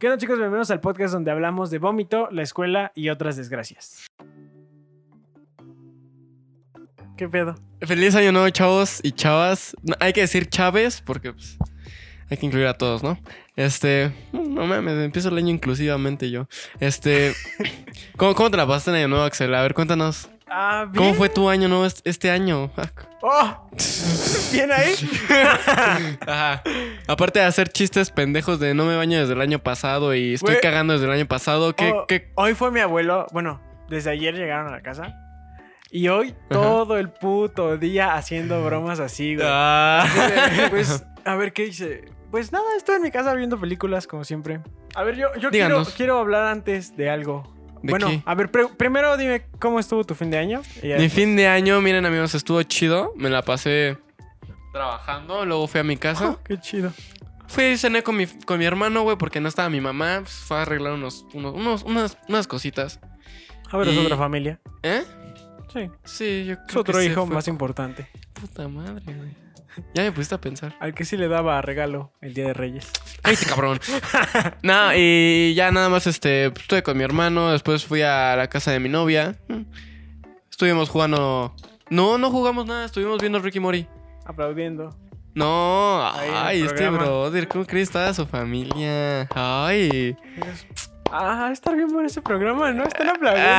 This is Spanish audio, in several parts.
¿Qué onda chicos? Bienvenidos al podcast donde hablamos de vómito, la escuela y otras desgracias. ¿Qué pedo? Feliz año nuevo, chavos y chavas. Hay que decir chaves porque pues, hay que incluir a todos, ¿no? Este, no mames, empiezo el año inclusivamente yo. Este, ¿cómo, cómo te la pasaste en año nuevo, Axel? A ver, cuéntanos. Ah, bien. ¿Cómo fue tu año nuevo est- este año? ¡Oh! ¿Bien ahí? Ajá. Aparte de hacer chistes pendejos de no me baño desde el año pasado y estoy Güey. cagando desde el año pasado, ¿qué, Oh, qué? Hoy fue mi abuelo, bueno, desde ayer llegaron a la casa. Y hoy todo el puto día haciendo bromas así, güey. Ah. Pues, a ver, ¿qué hice? Pues nada, estoy en mi casa viendo películas, como siempre. A ver, yo, yo quiero, Díganos. quiero hablar antes de algo. ¿De bueno, qué? a ver, primero dime cómo estuvo tu fin de año. Mi después- fin de año, miren amigos, estuvo chido. Me la pasé trabajando, luego fui a mi casa. Oh, qué chido. Fui y cené con mi, con mi hermano, güey, porque no estaba mi mamá. Pues, fue a arreglar unos, unos, unos- unas, unas cositas. A ver, es otra familia. ¿Eh? Sí. Sí, yo Es creo otro que sí hijo más importante. Puta madre, güey. Ya me pusiste a pensar. Al que sí le daba regalo el Día de Reyes. Cállate, cabrón. no, y ya nada más este, pues, estuve con mi hermano. Después fui a la casa de mi novia. Estuvimos jugando. No, no jugamos nada. Estuvimos viendo Ricky Mori. Aplaudiendo. No, ay, este brother, ¿cómo crees estaba su familia? Ay. Ah, estar bien por ese programa, ¿no? Están aplaudiendo.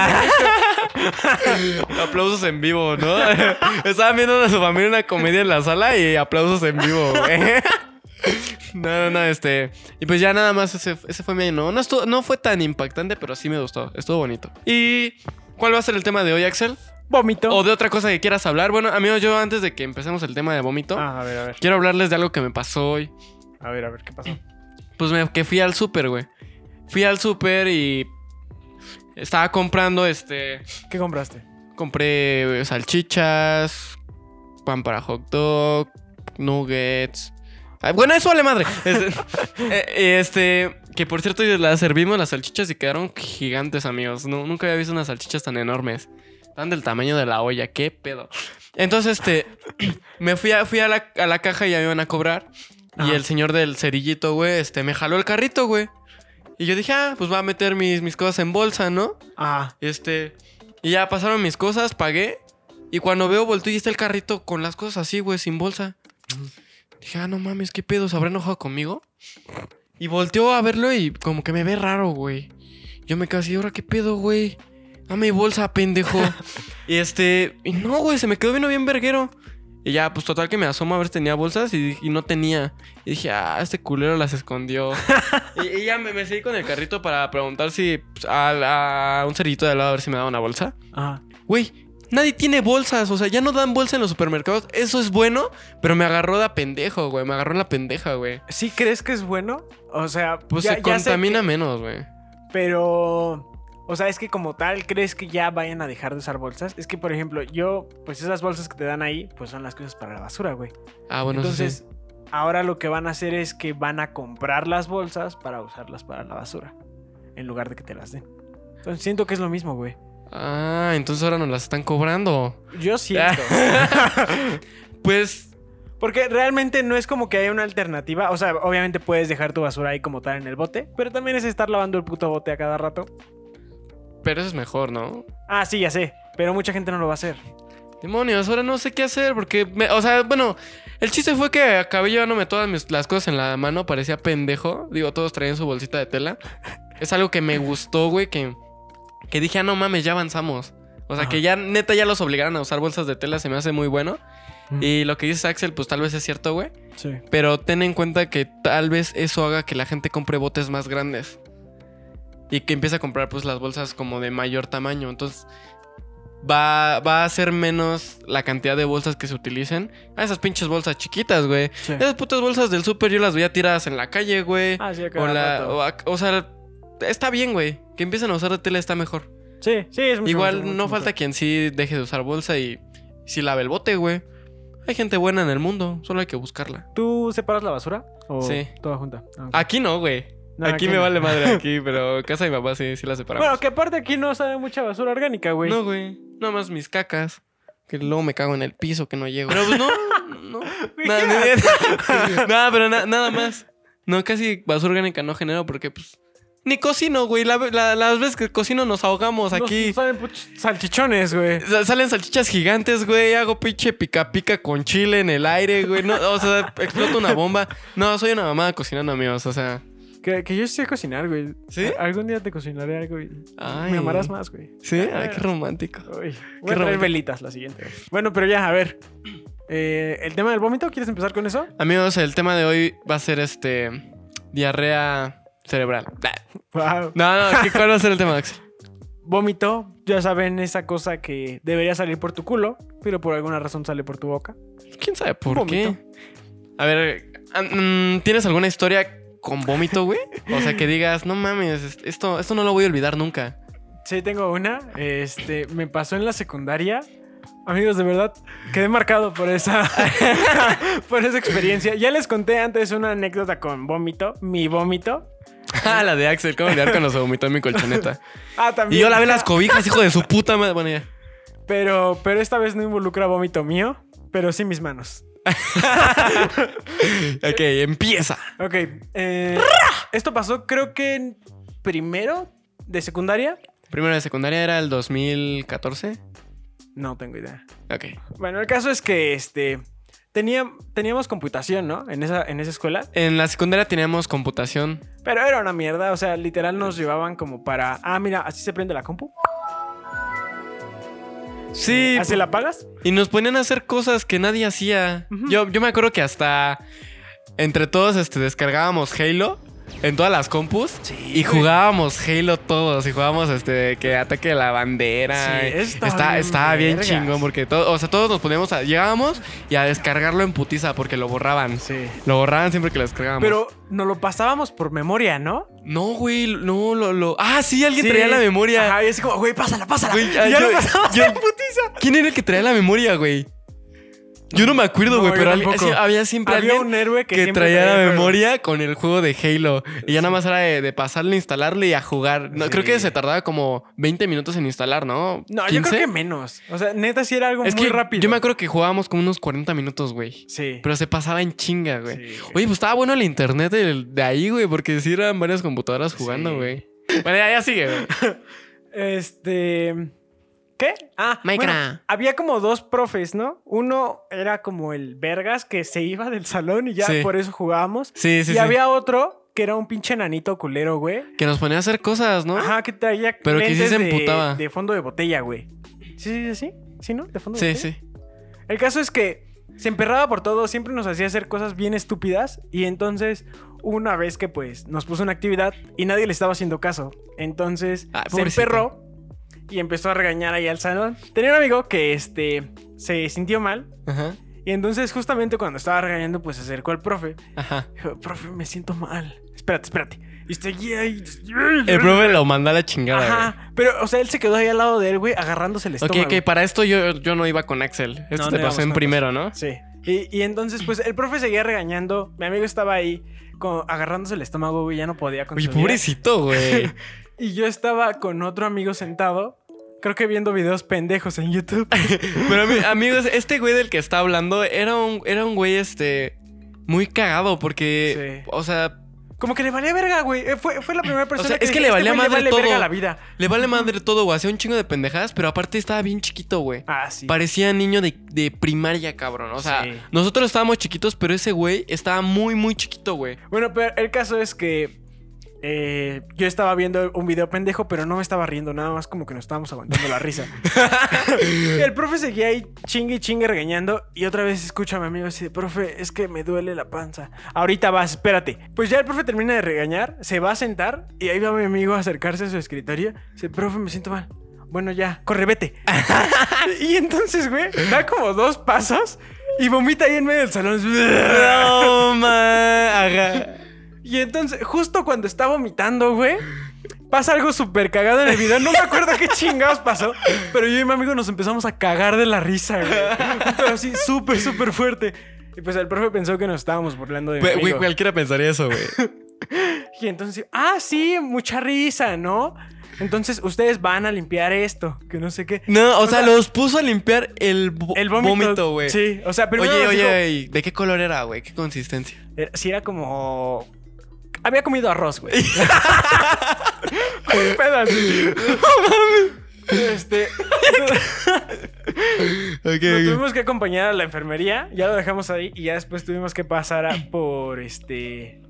Aplausos en vivo, ¿no? Estaban viendo a su familia una comedia en la sala y aplausos en vivo, güey. No, no, no, este. Y pues ya nada más ese, ese fue mi año. No, no, estuvo- no fue tan impactante, pero sí me gustó. Estuvo bonito. ¿Y cuál va a ser el tema de hoy, Axel? Vómito. ¿O de otra cosa que quieras hablar? Bueno, amigos, yo antes de que empecemos el tema de vómito, Ah, a ver, a ver. quiero hablarles de algo que me pasó hoy. A ver, a ver, ¿qué pasó? Pues me, que fui al súper, güey. Fui al súper y estaba comprando, este, ¿Qué compraste? compré salchichas, pan para hot dog, nuggets. Bueno, eso vale madre. Este, este, que por cierto las servimos las salchichas y quedaron gigantes, amigos. No, nunca había visto unas salchichas tan enormes. Tan del tamaño de la olla, qué pedo. Entonces, este, me fui a, fui a la, a la caja y ya me iban a cobrar. Y el señor del cerillito, güey, este, me jaló el carrito, güey. Y yo dije, ah, pues va a meter mis, mis cosas en bolsa, ¿no? Ah, Este, y ya pasaron mis cosas, pagué. Y cuando veo, volteo y está el carrito con las cosas así, güey, sin bolsa. Dije, ah, no mames, ¿qué pedo? ¿Se habrá enojado conmigo? Y volteó a verlo y como que me ve raro, güey. Yo me quedé así, ¿ahora qué pedo, güey? Dame mi bolsa, pendejo. y este, y no, güey, se me quedó viendo bien verguero. Y ya, pues total que me asomo a ver si tenía bolsas y, y no tenía. Y dije, ah, este culero las escondió. y, y ya me, me seguí con el carrito para preguntar si pues, a, a un cerillito de al lado a ver si me daba una bolsa. ajá. Güey, nadie tiene bolsas. O sea, ya no dan bolsa en los supermercados. Eso es bueno, pero me agarró de pendejo, güey. Me agarró en la pendeja, güey. ¿Sí crees que es bueno? O sea, Pues ya- se ya contamina que- menos, güey. pero... O sea, es que como tal, ¿crees que ya vayan a dejar de usar bolsas? Es que, por ejemplo, yo, pues esas bolsas que te dan ahí, pues son las cosas para la basura, güey. Ah, bueno, sí. Entonces, ahora lo que van a hacer es que van a comprar las bolsas para usarlas para la basura. En lugar de que te las den. Entonces, siento que es lo mismo, güey. Ah, entonces ahora nos las están cobrando. Yo siento. Pues Porque realmente no es como que haya una alternativa. O sea, obviamente puedes dejar tu basura ahí como tal en el bote, pero también es estar lavando el puto bote a cada rato. Pero eso es mejor, ¿no? Ah, sí, ya sé. Pero mucha gente no lo va a hacer. Demonios, ahora no sé qué hacer porque, me- o sea, bueno, el chiste fue que acabé llevándome todas mis- las cosas en la mano, parecía pendejo. Digo, todos traían su bolsita de tela. Es algo que me gustó, güey, que, que dije, ah, no mames, ya avanzamos. O sea, Ajá. que ya neta ya los obligaron a usar bolsas de tela, se me hace muy bueno. Mm. Y lo que dice Axel, pues tal vez es cierto, güey. Sí. Pero ten en cuenta que tal vez eso haga que la gente compre botes más grandes. Y que empiece a comprar pues las bolsas como de mayor tamaño. Entonces va, va a ser menos la cantidad de bolsas que se utilicen. A esas pinches bolsas chiquitas, güey. Sí. Esas putas bolsas del súper yo las veía tiradas en la calle, güey. Ah, sí, o, la, o sea, está bien, güey. Que empiecen a usar de tela está mejor. Sí, sí, es mucho Igual mucho, mucho no falta quien sí deje de usar bolsa y sí lave el bote, güey. Hay gente buena en el mundo, solo hay que buscarla. ¿Tú separas la basura? ¿O Sí. Toda junta. Ah. Aquí no, güey. No, aquí, aquí me no. vale madre aquí, pero casa de mi papá sí, sí la separamos. Bueno, que aparte aquí no sale mucha basura orgánica, güey. no, güey. Nada más mis cacas. Que luego me cago en el piso que no llego. Pero pues no, no. Nada, ¿qué no, no, pero na- nada más. No, casi basura orgánica no genero porque pues Ni cocino, güey. La- la- las veces que cocino nos ahogamos aquí. Salen salchichones, güey. Sa- Salen salchichas gigantes, güey. Hago pinche pica pica con chile en el aire, güey. No, o sea, explota una bomba. No, soy una mamada cocinando, amigos. O sea. Que, que yo sé cocinar, güey. ¿Sí? A- Algún día te cocinaré algo y Ay. me amarás más, güey. Sí, ay, qué romántico. Uy, voy a Qué traer romántico. velitas la siguiente. Bueno, pero ya, a ver. Eh, ¿El tema del vómito? ¿Quieres empezar con eso? Amigos, el tema de hoy va a ser este. Diarrea cerebral. Wow. No, no, ¿qué- ¿cuál va a ser el tema, Axel? Vómito, ya saben, esa cosa que debería salir por tu culo, pero por alguna razón sale por tu boca. ¿Quién sabe por Vómito. qué? A ver, ah, mm, ¿tienes alguna historia con vómito, güey? O sea, que digas, no mames, esto, esto no lo voy a olvidar nunca. Sí, tengo una. Este, me pasó en la secundaria. Amigos, de verdad, quedé marcado por esa, por esa experiencia. Ya les conté antes una anécdota con vómito, mi vómito. Ah, la de Axel, ¿cómo olvidar cuando se vomitó en mi colchoneta? Ah, Y también. yo lavé las cobijas, hijo de su puta madre. Bueno, ya. Pero, pero esta vez no involucra vómito mío, pero sí mis manos. Ok, empieza. Ok. eh, esto pasó creo que en primero de secundaria. Primero de secundaria era el 2014. No tengo idea. Ok. Bueno, el caso es que este tenía, teníamos computación, ¿no? En esa, en esa escuela. En la secundaria teníamos computación. Pero era una mierda. O sea, literal nos llevaban como para. Ah, mira, así se prende la compu. Sí, Así la apagas. Y nos ponían a hacer cosas que nadie hacía. Yo, yo me acuerdo que hasta entre todos este, descargábamos Halo en todas las compus Sí, y jugábamos Halo todos y jugábamos este que ataque de la bandera. Sí, está, bien estaba bien vergas. chingón porque todo, o sea, todos nos poníamos a, llegábamos y a descargarlo en putiza porque lo borraban. Sí. Lo borraban siempre que lo descargábamos. Pero nos lo pasábamos por memoria, ¿no? no, güey, no lo, lo. Ah, sí, alguien Sí. traía la memoria. Ajá, y así como, güey, pásala, pásala. Güey, Y ya yo- lo pasamos yo- en putiza. ¿Quién era el que traía la memoria, güey? Yo no me acuerdo, No, güey, yo pero había, había siempre Había alguien un héroe que, traía la memoria con el juego de Halo. Y ya nada más era de, de pasarle, instalarle y a jugar. No, Sí. Creo que se tardaba como 20 minutos en instalar, ¿no? No, yo 15. creo que menos. O sea, neta sí era algo Es muy que rápido. yo me acuerdo que jugábamos como unos 40 minutos, güey. Sí. Pero se pasaba en chinga, güey. Sí. Oye, pues estaba bueno el internet de, ahí, güey, porque sí eran varias computadoras jugando, güey. Bueno, ya, ya sigue, güey. Este. ¿Qué? Ah, Minecraft. bueno, había como dos profes, ¿no? Uno era como el Vergas que se iba del salón y ya Sí. por eso jugábamos. Sí, sí, y sí. había otro que era un pinche nanito culero, güey. Que nos ponía a hacer cosas, ¿no? Ajá, que traía Pero que sí se emputaba. De, fondo de botella, güey. Sí, sí, sí. ¿Sí, no? De fondo de Sí, botella. sí. El caso es que se emperraba por todo, siempre nos hacía hacer cosas bien estúpidas y entonces una vez que pues nos puso una actividad y nadie le estaba haciendo caso, entonces Ay, se emperró y empezó a regañar ahí al salón. Tenía un amigo que este se sintió mal Ajá. y entonces justamente cuando estaba regañando pues se acercó al profe. Ajá. Dijo, profe, me siento mal. Espérate, espérate. Y seguía ahí. El profe lo mandó a la chingada, güey. Ajá, pero o sea, él se quedó ahí al lado de él, güey, agarrándose el Ok, estómago. ok, para esto yo, yo no iba con Axel. Esto No, te no pasó en primero, ¿no? Sí. Y, y entonces, pues, el profe seguía regañando. Mi amigo estaba ahí con- agarrándose el estómago, güey, ya no podía con vida. pobrecito, güey. Y yo estaba con otro amigo sentado, creo que viendo videos pendejos en YouTube. Pero ami- amigos, este güey del que está hablando era un, era un güey, este, muy cagado porque, Sí. o sea, Como que le valía verga, güey. Eh, Fue, fue la primera persona sea, que es que le "Este valía madre vale todo". verga la vida. le vale madre todo, güey. Hacía un chingo de pendejadas, pero aparte estaba bien chiquito, güey. Ah, sí. Parecía niño de, de primaria, cabrón. O sea, Sí. nosotros estábamos chiquitos, pero ese güey estaba muy, muy chiquito, güey. Bueno, pero el caso es que eh, yo estaba viendo un video pendejo, pero no me estaba riendo, nada más como que nos estábamos aguantando la risa. el profe seguía ahí chingue y chingue regañando y otra vez escucho a mi amigo así de, profe, es que me duele la panza. Ahorita vas, espérate. Pues ya el profe termina de regañar, se va a sentar y ahí va mi amigo a acercarse a su escritorio. Dice, profe, me siento mal. Bueno, ya, corre, vete. y entonces, güey, da como dos pasos y vomita ahí en medio del salón. No, ma. Ajá. Y entonces, justo cuando está vomitando, güey, pasa algo súper cagado en el video. No me acuerdo qué chingados pasó, pero yo y mi amigo nos empezamos a cagar de la risa, güey. Pero así, súper, súper fuerte. Y pues el profe pensó que nos estábamos burlando de mi Güey, cualquiera pensaría eso, güey. Y entonces, ah, sí, mucha risa, ¿no? Entonces, ustedes van a limpiar esto, que no sé qué. No, o, O sea, sea, los puso a limpiar el, El vómito. güey. Sí, o sea, primero Oye, dijo- oye, ¿y ¿de qué color era, güey? ¿Qué consistencia? Era- sí era como Había comido arroz, güey. Un pedazo. Este. Lo tuvimos que acompañar a la enfermería. Ya lo dejamos ahí. Y ya después tuvimos que pasar a- por este.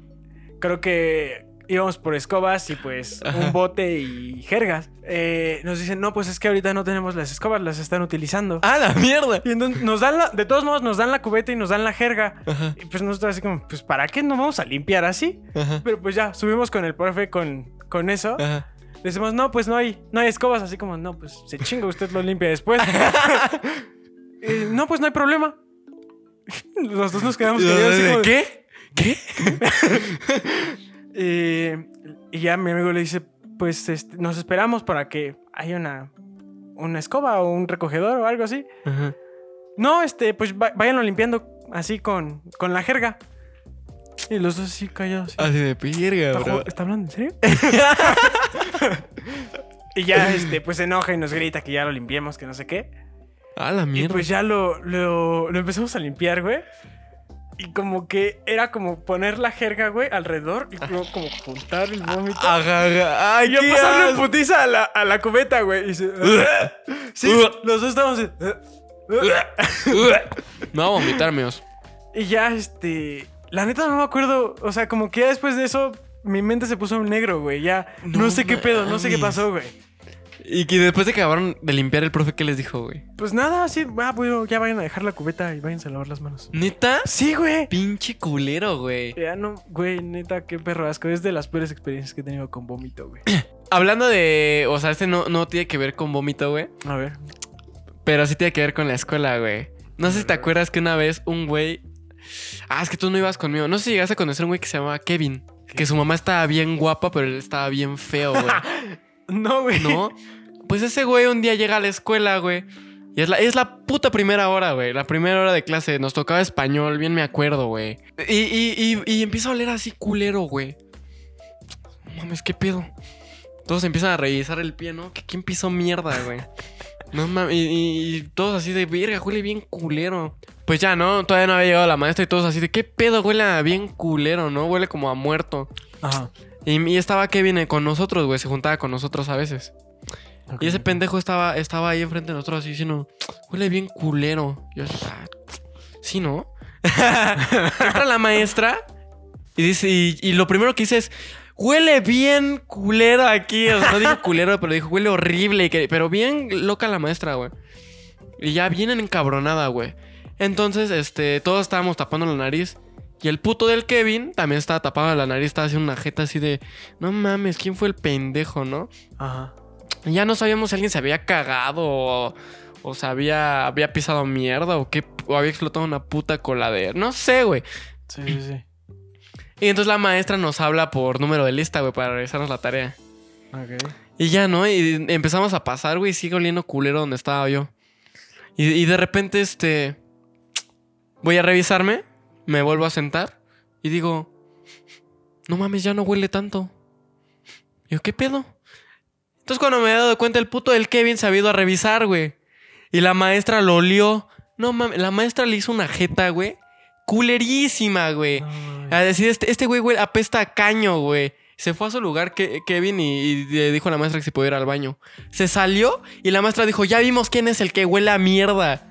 Creo que íbamos por escobas y pues un bote y jergas. Eh, nos dicen, no, pues es que ahorita no tenemos las escobas, las están utilizando. ¡Ah, la mierda! Y entonces nos dan la, de todos modos nos dan la cubeta y nos dan la jerga. Ajá, Y pues nosotros así como, pues ¿para qué no vamos a limpiar así? ajá, Pero pues ya, subimos con el profe con, con eso. ajá. Decimos, no, pues no hay, no hay escobas. Así como, no, pues se chinga, usted lo limpia después. Eh, no, pues no hay problema. Los dos nos quedamos callados ¿Qué? ¿Qué? Eh, y ya mi amigo le dice, pues este, nos esperamos para que haya una, una escoba o un recogedor o algo así. Ajá. No, este, pues váyanlo limpiando así con, con la jerga. Y los dos así callados. así. Así de pirga, ¿Está, bro. está hablando en serio? y ya, este, pues se enoja y nos grita que ya lo limpiemos, que no sé qué. Ah, la Y mierda. pues ya lo, lo, lo empezamos a limpiar, güey. Y como que era como poner la jerga, güey, alrededor y luego como juntar el vómito. Ajá, ajá. Ay, y yo pasarle putiza a la, a la cubeta, güey. Y se- sí, los dos estábamos a vomitar, míos. Y ya, este. La neta no me acuerdo. O sea, como que ya después de eso, mi mente se puso en negro, güey. Ya no, No sé qué pedo, no sé qué pasó, güey. Y que después de que acabaron de limpiar el profe, ¿qué les dijo, güey? Pues nada, así, ah, pues ya vayan a dejar la cubeta y váyanse a lavar las manos. ¿Neta? Sí, güey. Pinche culero, güey. Ya no, güey, neta, qué perro asco. Es de las peores experiencias que he tenido con vómito, güey. Hablando de. O sea, este no, no tiene que ver con vómito, güey. A ver. Pero sí tiene que ver con la escuela, güey. No sé si te acuerdas que una vez un güey. Ah, es que tú no ibas conmigo. No sé si llegaste a conocer a un güey que se llamaba Kevin. Que su mamá estaba bien guapa, pero él estaba bien feo, güey. No, güey. ¿No? Pues ese güey un día llega a la escuela, güey. Y es la, es la puta primera hora, güey. La primera hora de clase. Nos tocaba español, bien me acuerdo, güey. Y, y, y, y empieza a oler así culero, güey. Mames, ¿qué pedo? Todos empiezan a revisar el pie, ¿no? ¿Qui- ¿Quién pisó mierda, güey? No mames. Y, y- y todos así de verga, huele bien culero. Pues ya, ¿no? Todavía no había llegado la maestra y todos así de ¿qué pedo? Huele a bien culero, ¿no? Huele como a muerto. Ajá. Y, y estaba Kevin eh, con nosotros, güey. Se juntaba con nosotros a veces. Y ese pendejo estaba, estaba ahí enfrente de nosotros así diciendo, huele bien culero. Yo, "Ah, sí, ¿no? Entra la maestra y dice, y, y lo primero que dice es, huele bien culero aquí. O sea, no dijo culero, pero dijo, huele horrible. que- pero bien loca la maestra, güey. Y ya vienen encabronada, güey. Entonces, este, todos estábamos tapando la nariz. Y el puto del Kevin también estaba tapado la nariz, estaba haciendo una jeta así de, no mames, ¿quién fue el pendejo, no? Ajá. Y Ya no sabíamos si alguien se había cagado o, o se había, había pisado mierda o qué, o había explotado una puta coladera. No sé, güey. Sí, sí, sí. Y entonces la maestra nos habla por número de lista, güey, para revisarnos la tarea. Ok. Y ya, ¿no? Y empezamos a pasar, güey, y sigue oliendo culero donde estaba yo. Y, y de repente, este. Voy a revisarme, me vuelvo a sentar y digo, no mames, ya no huele tanto. Y yo, ¿qué pedo? Entonces, cuando me he dado cuenta, el puto del Kevin se ha ido a revisar, güey. Y la maestra lo olió. No mames, la maestra le hizo una jeta, güey. Culerísima, güey. No. A decir, este, este güey, güey, apesta a caño, güey. Se fue a su lugar que, Kevin y, y le dijo a la maestra que se podía ir al baño. Se salió y la maestra dijo, ya vimos quién es el que huele a mierda.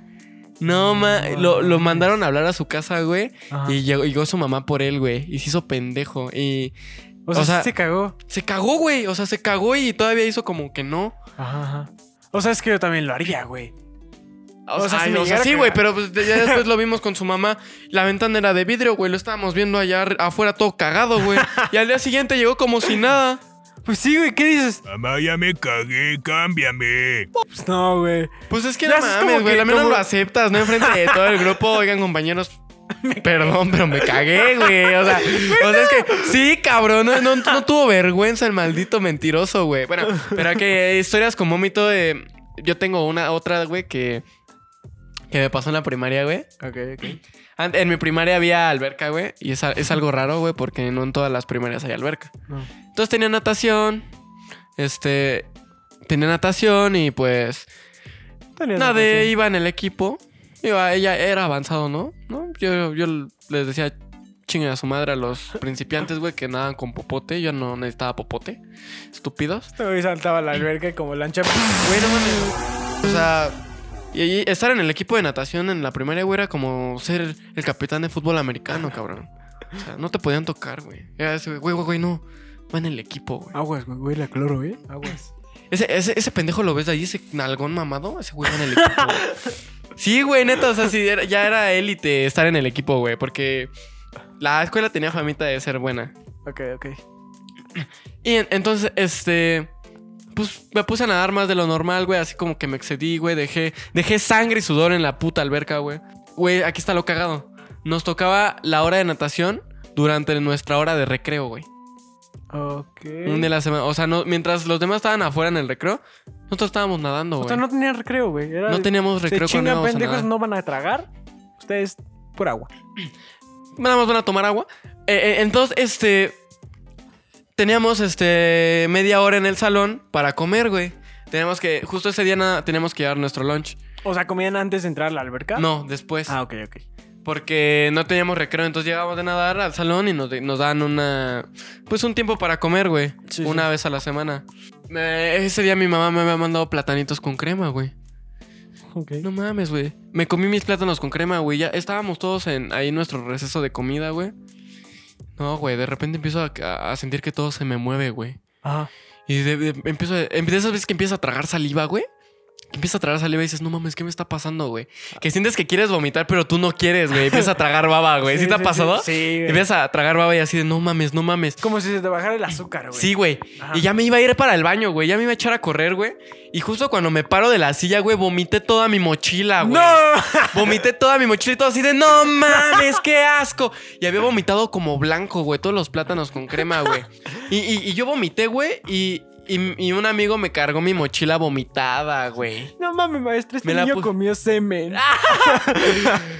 No, ma, lo, lo mandaron a hablar a su casa, güey. Ajá. Y llegó, llegó su mamá por él, güey. Y se hizo pendejo. Y O sea, o sea- se cagó. se cagó, güey. O sea, se cagó y todavía hizo como que no. Ajá, ajá. O sea, es que yo también lo haría, güey. O, O sea, si o sea, sí, güey, pero pues, ya después lo vimos con su mamá. La ventana era de vidrio, güey. Lo estábamos viendo allá afuera todo cagado, güey. Y al día siguiente llegó como si nada. Pues sí, güey, ¿qué dices? Mamá, ya me cagué, cámbiame. Pues no, güey. Pues es que Ya no mames, güey. Al menos como- lo aceptas, ¿no? Enfrente de todo el grupo. Oigan, compañeros. Perdón, pero me cagué, güey. O sea, o sea, es que sí, cabrón. No, no- no tuvo vergüenza el maldito mentiroso, güey. Bueno, pero que historias con vómito de. Yo tengo una otra, güey, que. Que me pasó en la primaria, güey. Ok, ok. En mi primaria había alberca, güey. Y es, es algo raro, güey, porque no en todas las primarias hay alberca. No. Entonces tenía natación. Este. Tenía natación y pues. Tenías Nadie razón. iba en el equipo. Iba, ella era avanzado, ¿no? ¿No? Yo, yo les decía chinguen a su madre a los principiantes, güey, que nadan con popote. Yo no necesitaba popote. Estúpidos. Este saltaba la alberca como lancha. Güey, no mames. O sea, y, y estar en el equipo de natación en la primaria, güey, era como ser el capitán de fútbol americano, cabrón. O sea, no te podían tocar, güey. Era ese, güey, güey, güey, no. Va en el equipo, güey. Aguas, güey, güey, la cloro, ¿eh? Aguas. Ese, ese, ese pendejo lo ves de ahí, ese nalgón mamado, ese güey va en el equipo. güey. Sí, güey, neta, o sea, sí, era- ya era élite estar en el equipo, güey, porque la escuela tenía famita de ser buena. Ok, ok. Y en- entonces, este. Pues me puse a nadar más de lo normal, güey. Así como que me excedí, güey. Dejé, dejé sangre y sudor en la puta alberca, güey. Güey, aquí está lo cagado. Nos tocaba la hora de natación durante nuestra hora de recreo, güey. Ok. Un de la semana. O sea, no, mientras los demás estaban afuera en el recreo, nosotros estábamos nadando, O güey. sea, no tenían recreo, güey. Era No teníamos Se recreo cuando chingan íbamos a pendejos, nadar. no van a tragar. Ustedes, por agua. Nada más van a tomar agua. Eh, eh, entonces, este. Teníamos este media hora en el salón para comer, güey. Teníamos que. Justo ese día nada, teníamos que llevar nuestro lunch. O sea, comían antes de entrar a la alberca. No, después. Ah, ok, ok. Porque no teníamos recreo. Entonces llegábamos de nadar al salón y nos, nos dan una. Pues un tiempo para comer, güey. Sí, una sí. vez a la semana. Eh, ese día mi mamá me había mandado platanitos con crema, güey. No mames, güey. Me comí mis plátanos con crema, güey. Ya estábamos todos en ahí en nuestro receso de comida, güey. No, güey, de repente empiezo a, a sentir que todo se me mueve, güey. Ajá. Y de, de- empiezo, a- de esas veces que empiezas a tragar saliva, güey. Empiezas a tragar saliva y dices, no mames, ¿qué me está pasando, güey? Que sientes que quieres vomitar, pero tú no quieres, güey. Empiezas a tragar baba, güey. ¿Sí, te ha pasado? Sí, güey. Empiezas a tragar baba y así de, no mames, no mames. Como si se te bajara el azúcar, güey. Sí, güey. Ajá. Y ya me iba a ir para el baño, güey. Ya me iba a echar a correr, güey. Y justo cuando me paro de la silla, güey, vomité toda mi mochila, güey. ¡No! Vomité toda mi mochila y todo así de no mames, qué asco. Y había vomitado como blanco, güey, todos los plátanos con crema, güey. Y, y- y yo vomité, güey, y, y- y un amigo me cargó mi mochila vomitada, güey. No mames, maestro, este Me la niño comió semen.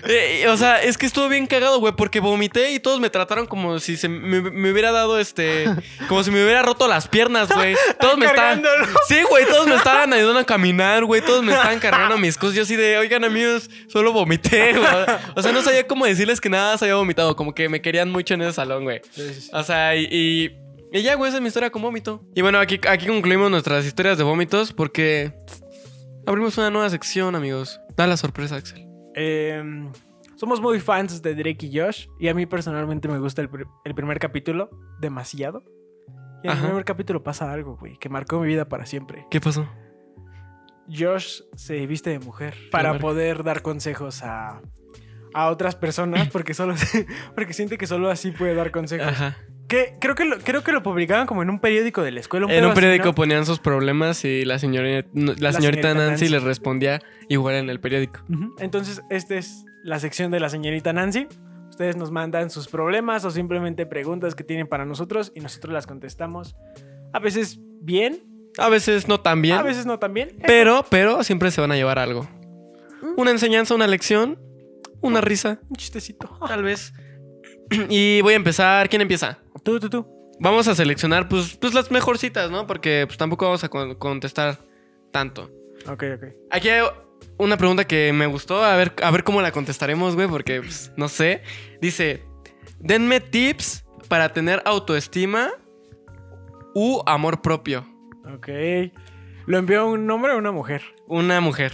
Eh, o sea, es que estuvo bien cagado, güey, porque vomité y todos me trataron como si se me, me hubiera dado este. Como si me hubiera roto las piernas, güey. Todos me estaban. Sí, güey, todos me estaban ayudando a caminar, güey. Todos me estaban cargando mis cosas. Yo así de, oigan, amigos, solo vomité, güey. O sea, no sabía cómo decirles que nada se había vomitado. Como que me querían mucho en ese salón, güey. O sea, y. y y ya, güey, esa es mi historia con vómito. Y bueno, aquí, aquí concluimos nuestras historias de vómitos porque abrimos una nueva sección, amigos. Da la sorpresa, Axel. Em, somos muy fans de Drake y Josh. Y a mí personalmente me gusta el, pr- el primer capítulo demasiado. Y en Ajá. el primer capítulo pasa algo, güey, que marcó mi vida para siempre. ¿Qué pasó? Josh se viste de mujer para poder dar consejos a, a otras personas porque solo porque siente que solo así puede dar consejos. Ajá. Que creo que lo, creo que lo publicaban como en un periódico de la escuela. En un así, periódico ¿no? ponían sus problemas y la, señora, la, La señorita señorita Nancy, Nancy. les respondía igual en el periódico. Entonces, esta es la sección de la señorita Nancy. Ustedes nos mandan sus problemas o simplemente preguntas que tienen para nosotros y nosotros las contestamos. A veces bien, A veces no tan bien, a veces no tan bien. pero, pero siempre se van a llevar algo. Una enseñanza, una lección, una risa, Un chistecito. tal vez. Y voy a empezar. ¿Quién empieza? Tú, tú, tú. Vamos a seleccionar pues, pues las mejorcitas, ¿no? Porque pues, tampoco vamos a con- contestar tanto. Ok, ok. Aquí hay una pregunta que me gustó, a ver, a ver cómo la contestaremos, güey, porque pues, no sé. Dice, denme tips para tener autoestima u amor propio. Ok. ¿Lo envió un hombre o una mujer? Una mujer.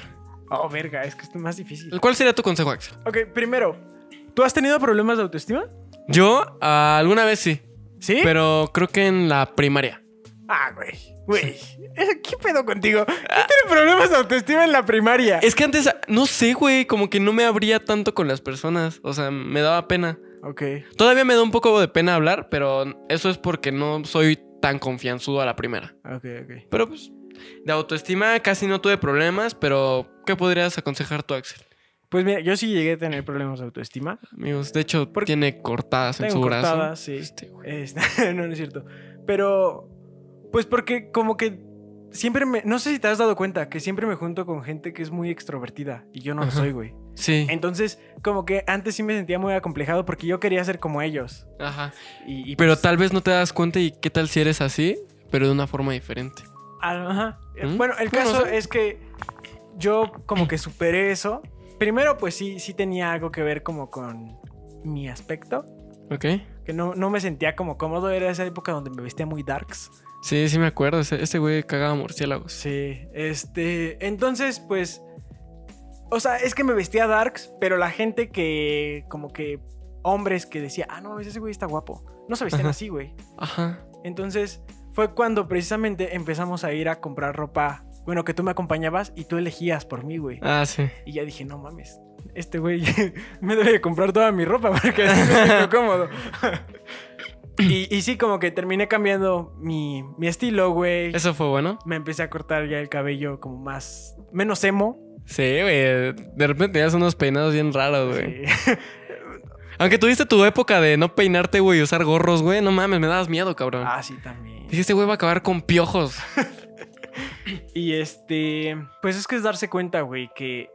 Oh, verga, es que esto es más difícil. ¿Cuál sería tu consejo, Axel? Ok, primero, ¿tú has tenido problemas de autoestima? Yo, ah, alguna vez sí, ¿Sí? pero creo que en la primaria. Ah, güey. Güey. ¿Qué pedo contigo? ¿Quién tiene problemas de autoestima en la primaria? Es que antes, no sé, güey, como que no me abría tanto con las personas. O sea, me daba pena. Ok. Todavía me da un poco de pena hablar, pero eso es porque no soy tan confianzudo a la primera. Ok, ok. Pero pues, de autoestima casi no tuve problemas, pero ¿qué podrías aconsejar tú, Axel? Pues mira, yo sí llegué a tener problemas de autoestima. Amigos, de hecho, Porque tiene cortadas en su brazo. cortadas, sí. Este. Este, no, no es cierto. Pero, pues porque como que siempre me... No sé si te has dado cuenta que siempre me junto con gente que es muy extrovertida y yo no lo soy, güey. Sí. Entonces, como que antes sí me sentía muy acomplejado porque yo quería ser como ellos. Ajá. Y, y, Pero pues, tal vez no te das cuenta y qué tal si eres así, pero de una forma diferente. Ajá. ¿Mm? Bueno, el caso es que yo como que superé eso. Primero, pues sí, sí tenía algo que ver como con mi aspecto. Ok. Que no, no me sentía como cómodo. Era esa época donde me vestía muy darks. Sí, sí me acuerdo. Ese, ese güey cagaba murciélagos. Sí, este. Entonces, pues. O sea, es que me vestía darks, pero la gente que. Como que. Hombres que decía, ah, no, ese güey está guapo. No se vestían Ajá. así, güey. Ajá. Entonces, fue cuando precisamente empezamos a ir a comprar ropa. Bueno, que tú me acompañabas y tú elegías por mí, güey. Ah, sí. Y ya dije, no mames, este güey me debe de comprar toda mi ropa porque así me cómodo. y, y sí, como que terminé cambiando mi, mi estilo, güey. Eso fue bueno. Me empecé a cortar ya el cabello como más... Menos emo. Sí, güey. De repente tenías unos peinados bien raros, güey. Sí. Aunque tuviste tu época de no peinarte, güey, y usar gorros, güey. No mames, me dabas miedo, cabrón. ah, sí, también. Dije, este güey va a acabar con piojos. Y este... Pues es que es darse cuenta, güey, que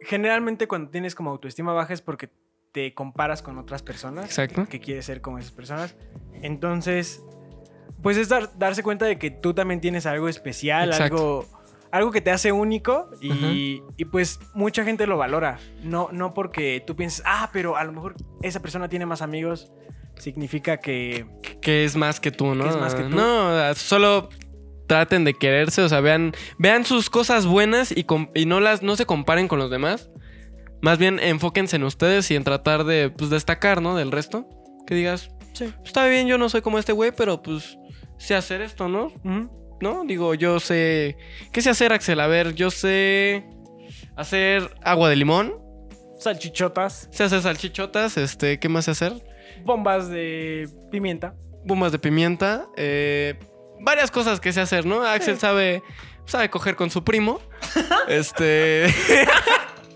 generalmente cuando tienes como autoestima baja es porque te comparas con otras personas. Exacto. que quieres ser como esas personas. Entonces, pues es dar- darse cuenta de que tú también tienes algo especial, Exacto. algo, algo que te hace único y, y, pues mucha gente lo valora. No, no porque tú pienses, ah, pero a lo mejor esa persona tiene más amigos, significa que... Que es más que tú, ¿no? Que es más que tú. No, solo traten de quererse, o sea, vean, vean sus cosas buenas y, no las no se comparen con los demás. Más bien enfóquense en ustedes y en tratar de pues, destacar, ¿no? Del resto. Que digas, Sí. está bien, yo no soy como este güey, pero pues sé hacer esto, ¿no? ¿No? Digo, yo sé. ¿Qué sé hacer, Axel? A ver, yo sé hacer agua de limón. Salchichotas, Sé hacer salchichotas. Este, ¿qué más sé hacer? bombas de pimienta. bombas de pimienta, eh, varias cosas que sé hacer, ¿no? Axel Sí. sabe, sabe coger con su primo, este,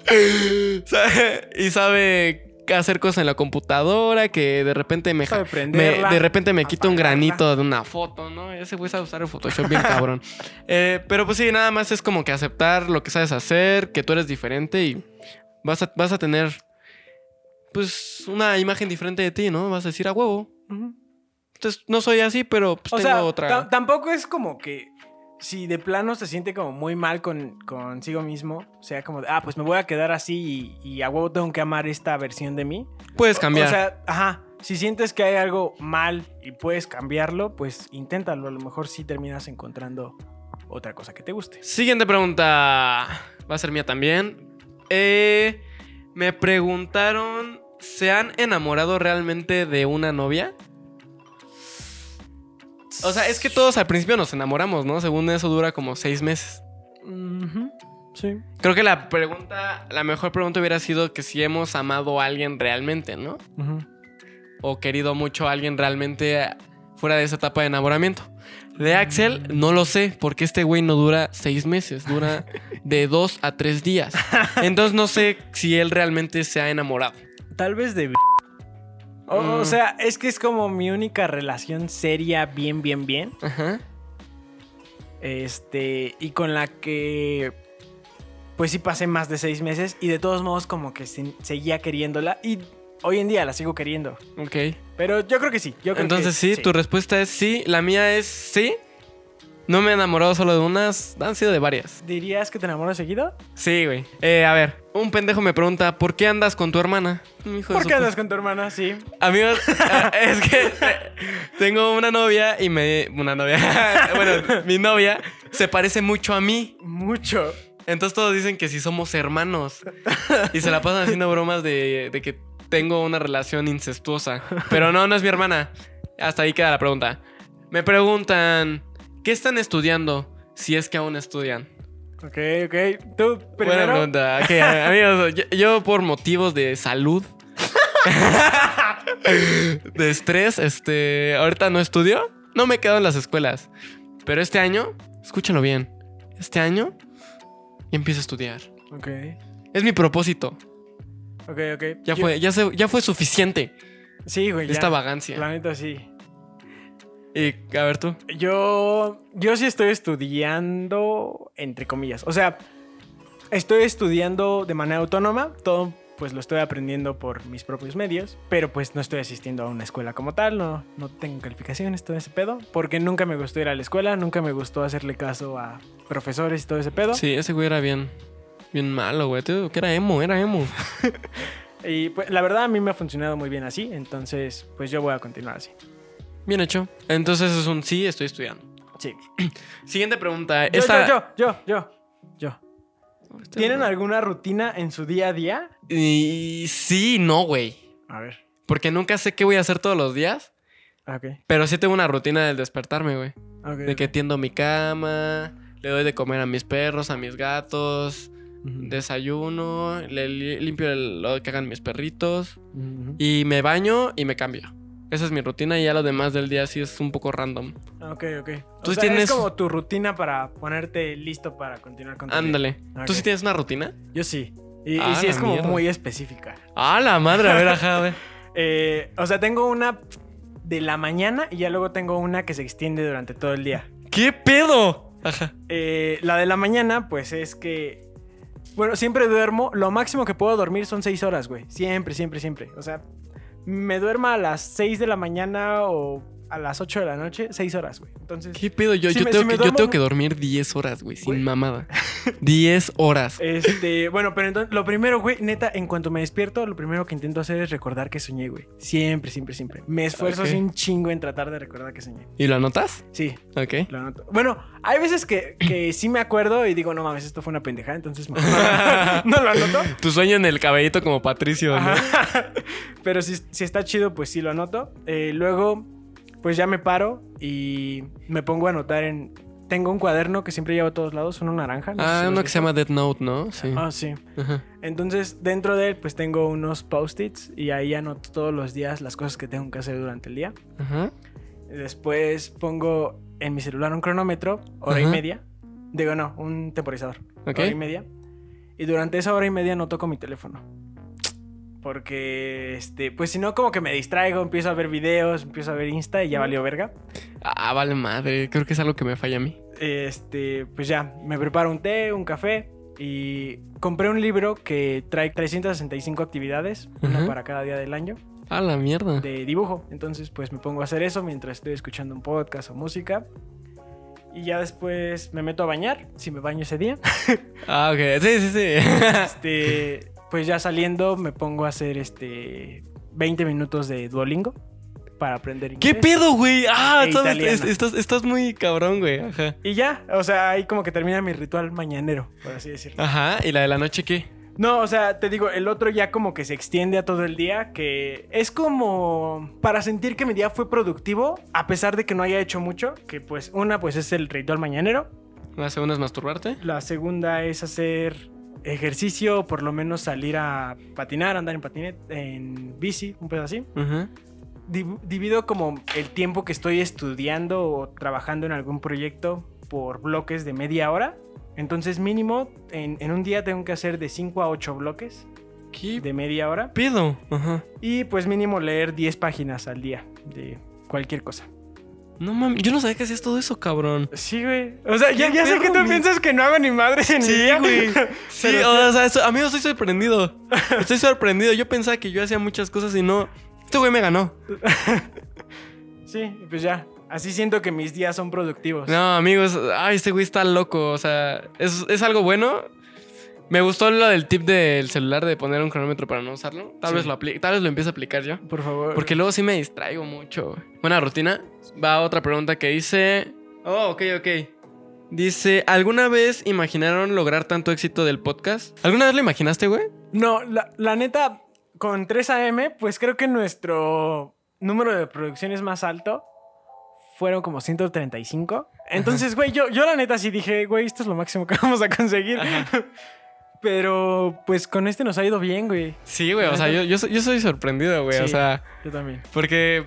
sabe- y sabe hacer cosas en la computadora que de repente me, me- de repente me quita un granito de una foto, ¿no? Ese güey sabe usar el Photoshop bien cabrón. Eh, pero pues sí, nada más es como que aceptar lo que sabes hacer, que tú eres diferente y vas a, vas a tener pues una imagen diferente de ti, ¿no? Vas a decir a huevo. Ujú. Entonces, no soy así, pero pues O tengo sea, otra. ta- tampoco es como que si de plano se siente como muy mal con consigo mismo, o sea, como de, ah, pues me voy a quedar así y, y a huevo tengo que amar esta versión de mí. Puedes cambiar. O sea, ajá, si sientes que hay algo mal y puedes cambiarlo, pues inténtalo. A lo mejor sí terminas encontrando otra cosa que te guste. Siguiente pregunta. Va a ser mía también. Eh, me preguntaron: ¿se han enamorado realmente de una novia? O sea, es que todos al principio nos enamoramos, ¿no? Según eso dura como seis meses. Sí. Creo que la pregunta, la mejor pregunta hubiera sido que si hemos amado a alguien realmente, ¿no? Ujú. o querido mucho a alguien realmente fuera de esa etapa de enamoramiento. De Axel, no lo sé, porque este güey no dura seis meses, dura de dos a tres días. Entonces no sé si él realmente se ha enamorado. Tal vez de... O, o Mm. sea, es que es como mi única relación seria, bien, bien, bien. Ajá. Este, y con la que, pues sí pasé más de seis meses y de todos modos como que se- seguía queriéndola y hoy en día la sigo queriendo. Ok. Pero yo creo que sí. Yo creo Entonces que sí, tu respuesta es sí. La mía es sí. No me he enamorado solo de unas, han sido de varias. ¿Dirías que te enamoras seguido? Sí, güey. Eh, a ver, un pendejo me pregunta, ¿por qué andas con tu hermana? Hijo ¿Por qué andas con tu hermana? Sí. Amigos, ah, es que tengo una novia y me... Una novia. bueno, mi novia se parece mucho a mí. Mucho. Entonces todos dicen que si somos hermanos. Y se la pasan haciendo bromas de, de que tengo una relación incestuosa. Pero no, no es mi hermana. Hasta ahí queda la pregunta. Me preguntan, ¿qué están estudiando? Si es que aún estudian. Ok, ok. Tú Buena primero. pregunta. Ok, amigos, yo, yo por motivos de salud, de estrés, este, ahorita no estudio, no me quedo en las escuelas. Pero este año, escúchenlo bien, este año empiezo a estudiar. Ok. Es mi propósito. Ok, ok. Ya Yo- fue, ya, se- ya fue suficiente Sí, güey. ya. esta vagancia. La neta sí. Y a ver tú. Yo, yo sí estoy estudiando, entre comillas. O sea, estoy estudiando de manera autónoma. Todo, pues lo estoy aprendiendo por mis propios medios. Pero pues no estoy asistiendo a una escuela como tal. No, no tengo calificaciones, todo ese pedo. Porque nunca me gustó ir a la escuela. Nunca me gustó hacerle caso a profesores y todo ese pedo. Sí, ese güey era bien, bien malo, güey. Te digo que era emo, era emo. Y pues la verdad a mí me ha funcionado muy bien así, entonces pues yo voy a continuar así. Bien hecho. Entonces es un sí, estoy estudiando. Sí. Siguiente pregunta. Yo, Esta- yo, yo, yo, yo, yo. Este ¿Tienen alguna rutina en su día a día? Y sí, no, güey. A ver. Porque nunca sé qué voy a hacer todos los días. Ok. Pero sí tengo una rutina del despertarme, güey. De que tiendo mi cama, le doy de comer a mis perros, a mis gatos, desayuno, le li- limpio el- lo que hagan mis perritos y me baño y me cambio. Esa es mi rutina y ya lo demás del día sí es un poco random. Ok, ok. O Tú sea, tienes- Es como tu rutina para ponerte listo para continuar con tu. Ándale. ¿Tú sí tienes una rutina? Yo sí. Y, y Ah, sí es como mierda. muy específica. Ah, la madre, a ver, ajá, a ver. Eh, o sea, tengo una de la mañana y ya luego tengo una que se extiende durante todo el día. ¿Qué pedo? Ajá. Eh, la de la mañana, pues es que. Bueno, siempre duermo. Lo máximo que puedo dormir son seis horas, güey. Siempre, siempre, siempre. O sea, me duermo a las 6 de la mañana o a las 8 de la noche, 6 horas, güey. Entonces, ¿Qué pedo? Yo, Si yo me- tengo, si que, yo tengo que dormir 10 horas, güey, sin mamada. 10 horas. este, bueno, pero entonces, lo primero, güey, neta, en cuanto me despierto, lo primero que intento hacer es recordar que soñé, güey. Siempre, siempre, siempre. Me esfuerzo Ok. así un chingo en tratar de recordar que soñé. ¿Y lo anotas? Sí, Ok. lo anoto. Bueno, hay veces que, que sí me acuerdo y digo, no mames, esto fue una pendejada, entonces no, no lo anoto. Tu sueño en el cabellito como Patricio, ¿no? Pero si, si está chido, pues sí lo anoto. Eh, luego, pues ya me paro y me pongo a anotar en... Tengo un cuaderno que siempre llevo a todos lados, uno naranja. no Ah, uno que se llama Death Note, ¿no? Sí. Ah, sí. Ajá. Entonces, dentro de él, pues tengo unos post-its y ahí anoto todos los días las cosas que tengo que hacer durante el día. Ajá. Después pongo en mi celular un cronómetro, hora y media. Digo, no, un temporizador. Ok. Hora y media. Y durante esa hora y media no toco mi teléfono. Porque, este, pues si no, como que me distraigo, empiezo a ver videos, empiezo a ver Insta y ya valió verga. Ah, vale madre. Creo que es algo que me falla a mí. Este, pues ya, me preparo un té, un café y compré un libro que trae 365 actividades, una para cada día del año, Ah, la mierda. de dibujo. Entonces, pues me pongo a hacer eso mientras estoy escuchando un podcast o música. Y ya después me meto a bañar, si me baño ese día. Ah, ok. Sí, sí, sí. Este, pues ya saliendo me pongo a hacer este 20 minutos de Duolingo para aprender ¿Qué inglés. pedo, güey? Ah, E estás, estás muy cabrón, güey. Ajá. Y ya, o sea, ahí como que termina mi ritual mañanero, por así decirlo. Ajá. ¿Y la de la noche qué? No, o sea, te digo, el otro ya como que se extiende a todo el día, que es como para sentir que mi día fue productivo, a pesar de que no haya hecho mucho, que pues una pues es el ritual mañanero, La segunda es masturbarte. la segunda es hacer ejercicio, por lo menos salir a patinar, andar en patinete, en bici, un pedo así. Div- divido como el tiempo que estoy estudiando o trabajando en algún proyecto por bloques de media hora. Entonces mínimo en, en un día tengo que hacer de 5 a 8 bloques ¿Qué de media hora. Ajá. Y pues mínimo leer 10 páginas al día de cualquier cosa. No mames, yo no sabía que hacías todo eso, cabrón. Sí, güey. O sea, ya, sé que tú mi- piensas que no hago ni madres en Sí, mi día. güey. Sí, Pero o sea, eso- amigo, estoy sorprendido. Estoy sorprendido. Yo pensaba que yo hacía muchas cosas y no. Este güey me ganó. Sí, pues ya. Así siento que mis días son productivos. No, amigos, ay, este güey está loco. O sea, es, es algo bueno. Me gustó lo del tip del celular de poner un cronómetro para no usarlo. Tal Sí. vez lo tal vez lo empiece a aplicar yo. Por favor. Porque luego sí me distraigo mucho. Buena rutina. Va otra pregunta que dice. Oh, ok, ok. Dice, ¿alguna vez imaginaron lograr tanto éxito del podcast? ¿Alguna vez lo imaginaste, güey? No, la, la neta, con 3 AM, pues creo que nuestro número de producciones más alto fueron como 135. Entonces, güey, yo, yo la neta sí dije, güey, esto es lo máximo que vamos a conseguir. Pero pues con este nos ha ido bien, güey. Sí, güey. O sea, yo, yo, soy, yo soy sorprendido, güey. O sea, Yo también. porque.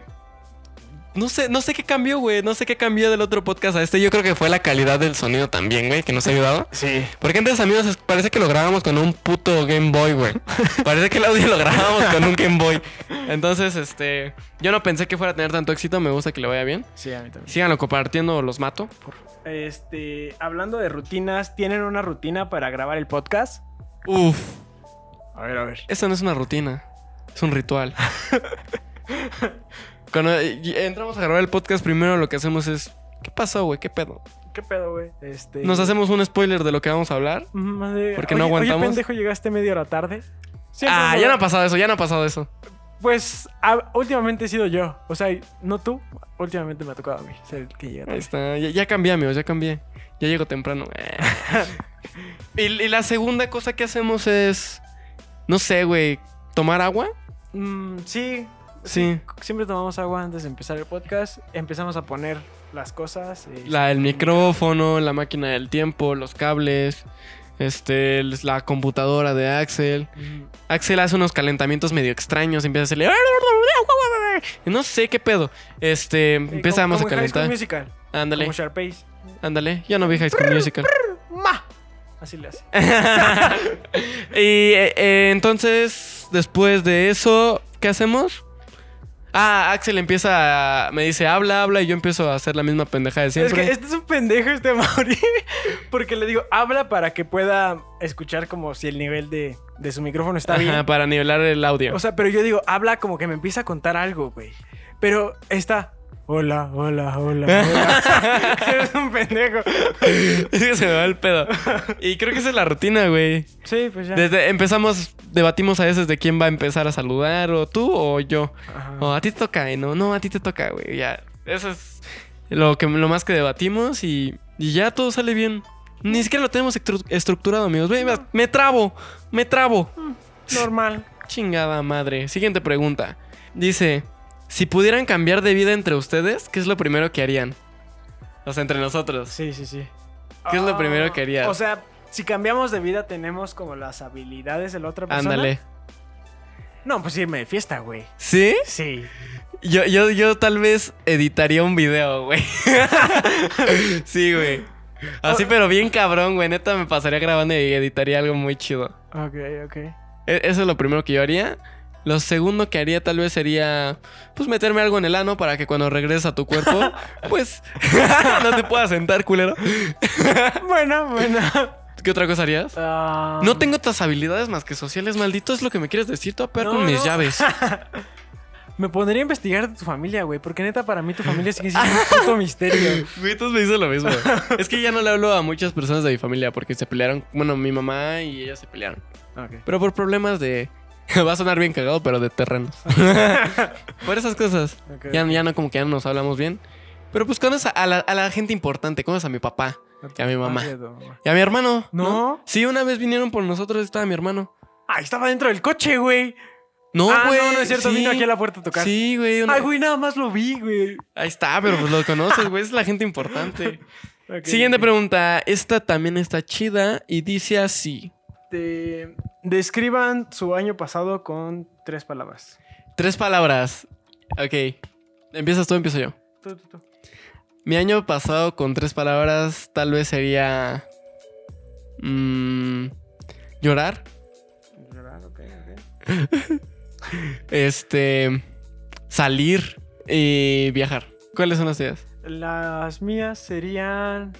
No sé, no sé qué cambió, güey. No sé qué cambió del otro podcast a este. Yo creo que fue la calidad del sonido también, güey, que nos ha ayudado. Sí. Porque antes, amigos, parece que lo grabábamos con un puto Game Boy, güey. Parece que el audio lo grabábamos con un Game Boy. Entonces, este. Yo no pensé que fuera a tener tanto éxito. Me gusta que le vaya bien. Sí, a mí también. Síganlo compartiendo los mato. Este, hablando de rutinas, ¿tienen una rutina para grabar el podcast? Uf. A ver, a ver. Eso no es una rutina. Es un ritual. Cuando eh, entramos a grabar el podcast, primero lo que hacemos es. ¿Qué pasó, güey? ¿Qué pedo? ¿Qué pedo, güey? Este... Nos hacemos un spoiler de lo que vamos a hablar. Madre- Porque oye, no Oye, aguantamos. pendejo, llegaste media hora tarde. Siempre Ah, ya no ha pasado eso, ya no ha pasado eso. Pues a- últimamente he sido yo. O sea, no tú. Últimamente me ha tocado a mí ser el que llega. Ahí está. Ya, ya cambié, amigos, ya cambié. Ya llego temprano. Eh. y, y la segunda cosa que hacemos es. No sé, güey. ¿Tomar agua? Mm, sí. Sí. Siempre tomamos agua antes de empezar el podcast. Empezamos a poner las cosas. eh, La, el micrófono, la máquina del tiempo, los cables. Este, la computadora de Axel. Axel hace unos calentamientos medio extraños. Empieza a hacerle. No sé qué pedo. Este, eh, empezamos como- a como High School calentar. Ándale, Como ándale. Ya no vi High School Musical. Así le hace. y eh, eh, entonces, después de eso, ¿qué hacemos? Ah, Axel empieza a, me dice, habla, habla, y yo empiezo a hacer la misma pendeja de Es siempre. que este es un pendejo este Mauri. Porque le digo, habla para que pueda escuchar como si el nivel de, de su micrófono está bien. Para nivelar el audio. O sea, pero yo digo, habla como que me empieza a contar algo, güey. Pero está. Hola, hola, hola, hola. es un pendejo. es que se me va el pedo. Y creo que esa es la rutina, güey. Sí, pues ya. Desde empezamos, debatimos a veces de quién va a empezar a saludar, o tú o yo. Ajá. O a ti te toca, y no, no, a ti te toca, güey. Ya, eso es lo, que, lo más que debatimos y, y ya todo sale bien. Ni siquiera lo tenemos estru- estructurado, amigos. Me, me trabo, me trabo. Normal. Chingada madre. Siguiente pregunta. Dice, si pudieran cambiar de vida entre ustedes, ¿qué es lo primero que harían? O sea, entre nosotros. Sí, sí, sí. ¿Qué es lo Ah, primero que harías? O sea, si cambiamos de vida, tenemos como las habilidades de la otra persona. Ándale. No, pues irme de fiesta, güey. ¿Sí? Sí. Yo, yo, yo tal vez editaría un video, güey. sí, güey. Así, Oh. pero bien cabrón, güey. Neta, me pasaría grabando y editaría algo muy chido. Ok, ok. E- Eso es lo primero que yo haría. Lo segundo que haría tal vez sería, pues, meterme algo en el ano para que cuando regreses a tu cuerpo, pues, no te puedas sentar, culero. Bueno, bueno. ¿Qué otra cosa harías? Ah, No tengo otras habilidades más que sociales, maldito. Es lo que me quieres decir. Voy a pegar No, con mis no. llaves. Me pondría a investigar de tu familia, güey. Porque neta, para mí tu familia sigue siendo un puto misterio. Güey, todos me dicen lo mismo. es que ya no le hablo a muchas personas de mi familia porque se pelearon. Bueno, mi mamá y ella se pelearon. Ok. Pero por problemas de. Va a sonar bien cagado, pero de terrenos. por esas cosas. Ya, ya no, como que ya no nos hablamos bien. Pero pues conoces a, a la, a la gente importante. Conoces a mi papá y a mi mamá. Ah, y a mi hermano. ¿No? Sí, una vez vinieron por nosotros, estaba mi hermano. Ah, estaba dentro del coche, güey. No, ah, güey. no, no es cierto. sí. Vino aquí a la puerta a tocar. Sí, güey. una- Ay, güey, nada más lo vi, güey. Ahí está, pero pues lo conoces, güey. Es la gente importante. Siguiente pregunta. Esta también está chida y dice así. Te- Describan su año pasado con tres palabras. Tres palabras. Ok. ¿Empiezas tú o empiezo yo? Tú, tú, tú. Mi año pasado con tres palabras tal vez sería... mm, llorar. Llorar, ok, ok. Este... Salir y viajar. ¿Cuáles son las tuyas? Las mías serían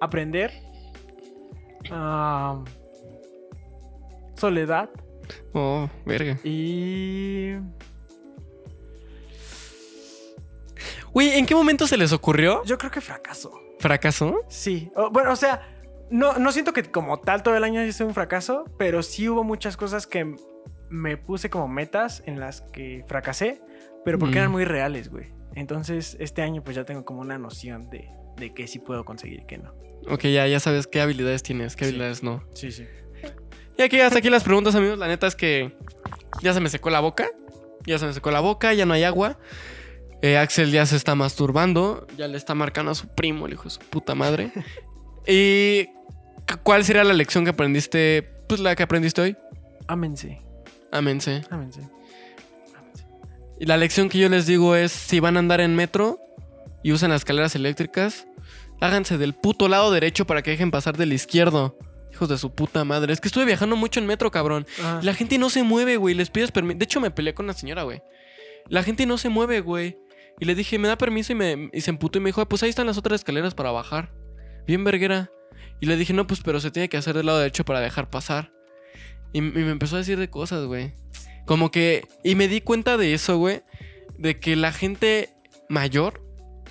aprender, am, soledad Oh, verga. y Güey, ¿en qué momento se les ocurrió? yo creo que fracaso. ¿Fracaso? Sí. O- bueno, o sea, no, no siento que como tal todo el año haya sido un fracaso, pero sí hubo muchas cosas que me puse como metas en las que fracasé, pero porque Mm. eran muy reales, güey. Entonces, este año pues ya tengo como una noción de, de qué sí puedo conseguir y qué no. Ok, ya, ya sabes qué habilidades tienes, qué Sí. habilidades no. Sí, sí. Y aquí hasta aquí las preguntas, amigos. La neta es que ya se me secó la boca. Ya se me secó la boca, ya no hay agua. Eh, Axel ya se está masturbando. Ya le está marcando a su primo, el hijo de su puta madre. ¿Y cu- cuál sería la lección que aprendiste? Pues la que aprendiste hoy. Ámense. ámense. ámense. Y la lección que yo les digo es: si van a andar en metro y usan las escaleras eléctricas, háganse del puto lado derecho para que dejen pasar del izquierdo. Hijos de su puta madre. Es que estuve viajando mucho en metro, cabrón. Ajá. La gente no se mueve, güey. Les pides permiso. De hecho, me peleé con una señora, güey. La gente no se mueve, güey. Y le dije, ¿me da permiso? Y, me, y se emputó y me dijo, "Ah, pues ahí están las otras escaleras para bajar. Bien verguera. Y le dije, no, pues pero se tiene que hacer del lado derecho para dejar pasar. Y, y me empezó a decir de cosas, güey. Como que... Y me di cuenta de eso, güey. De que la gente mayor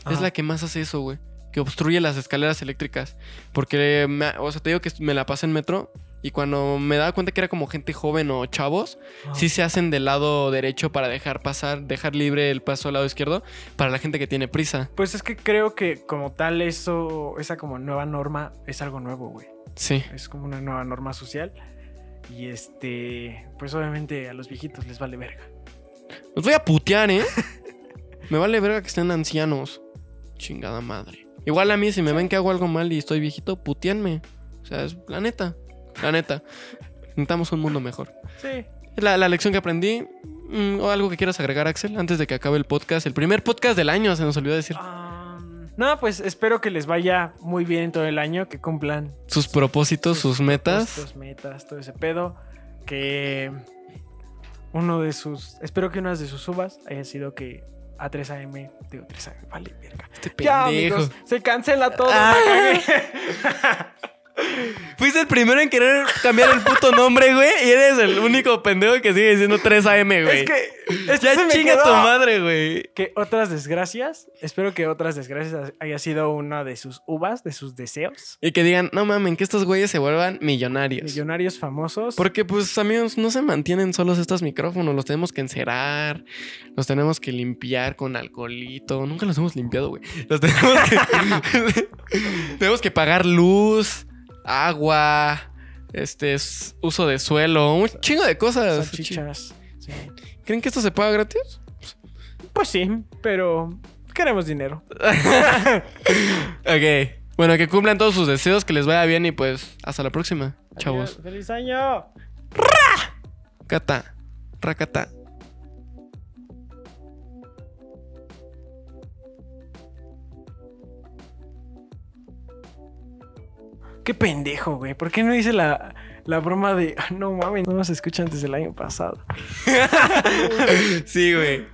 es la que más hace eso, güey. Que obstruye las escaleras eléctricas. Porque, me- o sea, te digo que me la pasé en metro Y cuando me daba cuenta que era como gente joven o chavos, sí se hacen del lado derecho para dejar pasar, dejar libre el paso al lado izquierdo para la gente que tiene prisa. Pues es que creo que como tal eso, esa como nueva norma es algo nuevo, güey. Sí. Es como una nueva norma social. Y este, pues obviamente a los viejitos les vale verga. Los voy a putear, ¿eh? me vale verga que estén ancianos. Chingada madre. Igual a mí, si me ven que hago algo mal y estoy viejito, puteanme. O sea, es la neta. La neta. Necesitamos un mundo mejor. Sí. La, la lección que aprendí. mm, ¿O algo que quieras agregar, Axel? Antes de que acabe el podcast. El primer podcast del año, se nos olvidó decir. Um, no, pues espero que les vaya muy bien todo el año, que cumplan Sus propósitos, sus metas. Sus metas, todo ese pedo. Que uno de sus. Espero que una de sus uvas haya sido que A3AM. Digo, 3AM, vale, verga. Este Ya, pendejo. amigos, se cancela todo. Ah. Fuiste el primero en querer cambiar el puto nombre, güey. Y eres el único pendejo que sigue diciendo 3AM, güey. es que. es que ya me chinga quedó. tu madre, güey. Que otras desgracias. Espero que otras desgracias haya sido una de sus uvas, de sus deseos. Y que digan, no mamen, que estos güeyes se vuelvan millonarios. Millonarios famosos. Porque, pues, amigos, no se mantienen solos estos micrófonos. Los tenemos que encerar. Los tenemos que limpiar con alcoholito. Nunca los hemos limpiado, güey. Los tenemos que... tenemos que pagar luz, agua, este, uso de suelo. Un chingo de cosas. Salchichas. Sí. ¿Creen que esto se paga gratis? Pues sí, pero queremos dinero. Ok. Bueno, que cumplan todos sus deseos, que les vaya bien y pues hasta la próxima, chavos. ¡Feliz año! Cata. Racata. Qué pendejo, güey. ¿Por qué no hice la, la broma de. "Ah, No mames, no nos escuchan desde el año pasado? Sí, güey.